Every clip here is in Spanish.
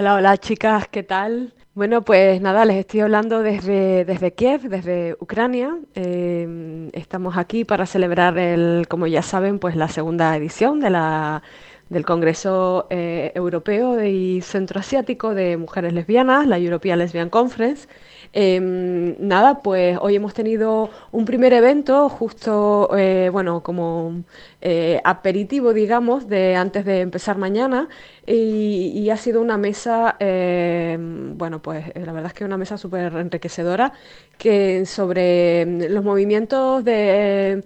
Hola, hola chicas, ¿qué tal? Bueno, pues nada, les estoy hablando desde, desde Kiev, desde Ucrania. Eh, estamos aquí para celebrar el, como ya saben, pues la segunda edición de la, del Congreso eh, Europeo y Centroasiático de Mujeres Lesbianas, la European Lesbian Conference. Em, nada, pues hoy hemos tenido un primer evento justo, eh, bueno, como eh, aperitivo, digamos, de antes de empezar mañana y, ha sido una mesa, em, bueno, pues la verdad es que una mesa súper enriquecedora que sobre em, los movimientos de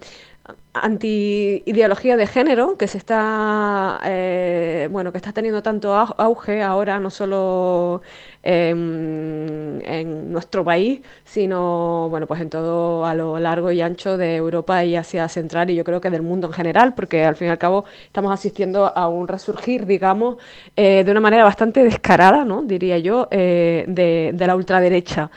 anti-ideología de género que se está eh, bueno que está teniendo tanto auge ahora no solo en, nuestro país sino bueno pues en todo a lo largo y ancho de Europa y Asia Central y yo creo que del mundo en general porque al fin y al cabo estamos asistiendo a un resurgir digamos eh, de una manera bastante descarada no diría yo eh, de la ultraderecha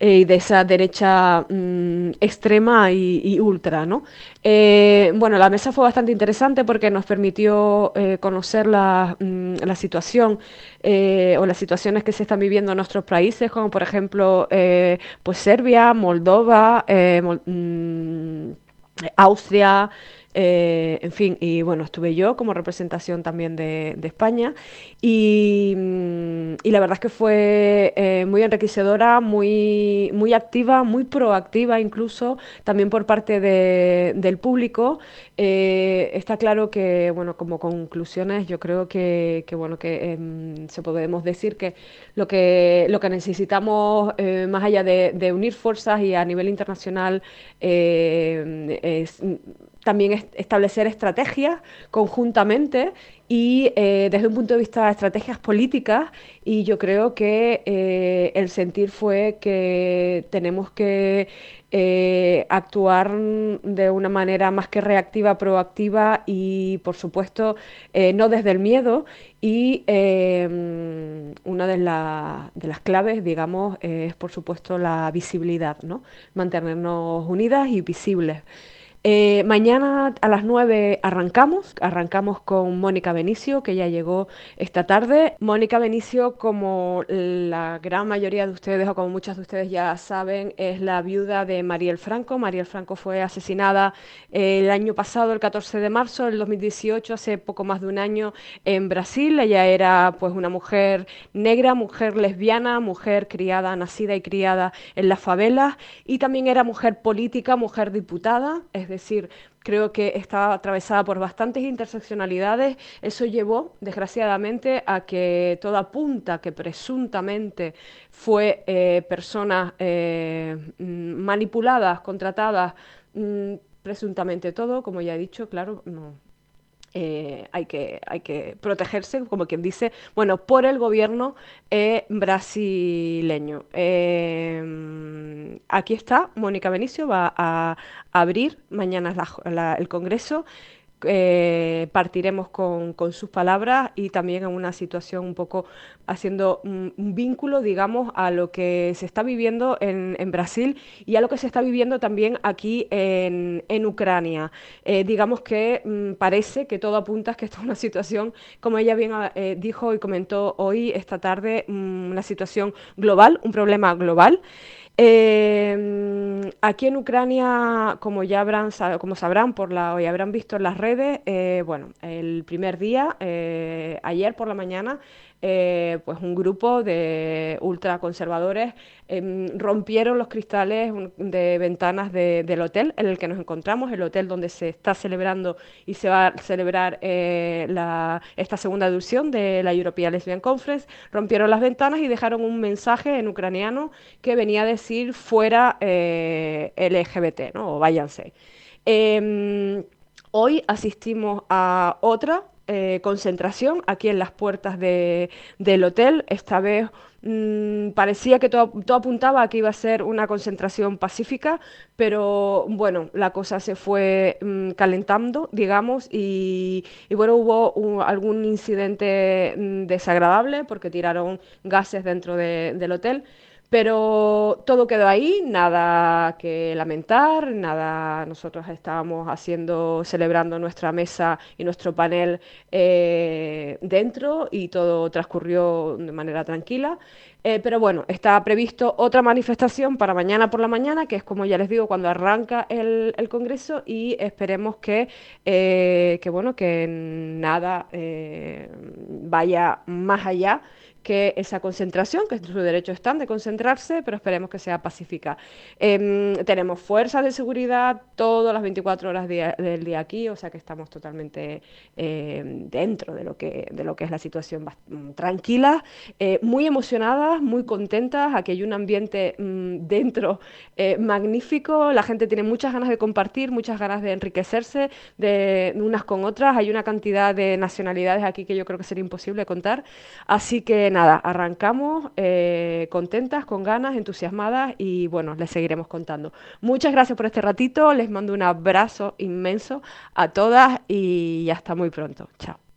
y de esa derecha mmm, extrema y, ultra. ¿no? Eh, bueno, la mesa fue bastante interesante porque nos permitió eh, conocer la, la situación eh, o las situaciones que se están viviendo en nuestros países, como por ejemplo pues Serbia, Moldova, Mol mmm, Austria. Eh, en fin, y bueno, estuve yo como representación también de, de España y, mm, y, la verdad es que fue eh, muy enriquecedora, muy, muy activa, muy proactiva incluso, también por parte de, del público. Eh, está claro que, bueno, como conclusiones, yo creo que, que bueno, que eh, se podemos decir que lo que, lo que necesitamos, eh, más allá de, de, unir fuerzas y a nivel internacional, es también es establecer estrategias conjuntamente y eh, desde un punto de vista de estrategias políticas y yo creo que eh, el sentir fue que tenemos que eh, actuar de una manera más que reactiva, proactiva y por supuesto no desde el miedo y eh, una de, de, las claves digamos es por supuesto la visibilidad, ¿no? mantenernos unidas y visibles. Eh, mañana a las 9 arrancamos, arrancamos con Mónica Benicio, que ya llegó esta tarde. Mónica Benicio, como la gran mayoría de ustedes o como muchas de ustedes ya saben, es la viuda de Mariel Franco. Mariel Franco fue asesinada el año pasado, el 14 de marzo del 2018, hace poco más de un año en Brasil. Ella era pues una mujer negra, mujer lesbiana, mujer criada, nacida y criada en las favelas y también era mujer política, mujer diputada. Decir, creo que estaba atravesada por bastantes interseccionalidades. Eso llevó, desgraciadamente, a que toda apunta que presuntamente fue eh, personas eh, manipuladas, contratadas, mmm, presuntamente todo, como ya he dicho, claro, no, eh, hay, que, hay que protegerse, como quien dice, bueno, por el gobierno eh, brasileño. Eh, aquí está, Mónica Benicio va a abrir mañana la, la, el Congreso eh, partiremos con, sus palabras y también en una situación un poco haciendo un, vínculo, digamos, a lo que se está viviendo en, Brasil y a lo que se está viviendo también aquí en, Ucrania. Eh, digamos que mmm, parece que todo apunta a que esta es una situación, como ella bien eh, dijo y comentó hoy, esta tarde, mmm, una situación global, un problema global. Eh, aquí en Ucrania, como ya habrán, como sabrán por la, ya habrán visto en las redes, eh, bueno, el primer día, eh, ayer por la mañana, eh, pues un grupo de ultraconservadores eh, rompieron los cristales de ventanas de, del hotel en el que nos encontramos, el hotel donde se está celebrando y se va a celebrar eh, esta segunda edición de la European Lesbian Conference, rompieron las ventanas y dejaron un mensaje en ucraniano que venía a decir fuera eh, LGBT, ¿no? o váyanse. Em, hoy asistimos a otra eh, concentración aquí en las puertas de, del hotel. Esta vez mmm, parecía que todo, apuntaba a que iba a ser una concentración pacífica, pero bueno, la cosa se fue mmm, calentando, digamos, y, y bueno, hubo algún incidente mmm, desagradable porque tiraron gases dentro de, del hotel Pero todo quedó ahí, nada que lamentar, nada, nosotros estábamos haciendo, celebrando nuestra mesa y nuestro panel eh, dentro y todo transcurrió de manera tranquila. Eh, pero bueno, está previsto otra manifestación para mañana por la mañana, que es como ya les digo, cuando arranca el, Congreso y esperemos que, eh, que, bueno, que nada vaya más allá que esa concentración, que su derecho están de concentrarse, pero esperemos que sea pacífica. Em, tenemos fuerzas de seguridad todas las 24 horas del día aquí, o sea que estamos totalmente em, dentro de lo, que, de lo que es la situación mm, tranquila, eh, muy emocionadas, muy contentas, aquí hay un ambiente mm, dentro eh, magnífico, la gente tiene muchas ganas de compartir, muchas ganas de enriquecerse de unas con otras, hay una cantidad de nacionalidades aquí que yo creo que sería imposible contar, así nada, arrancamos eh, contentas, con ganas, entusiasmadas y bueno, les seguiremos contando. Muchas gracias por este ratito, les mando un abrazo inmenso a todas y hasta muy pronto. Chao.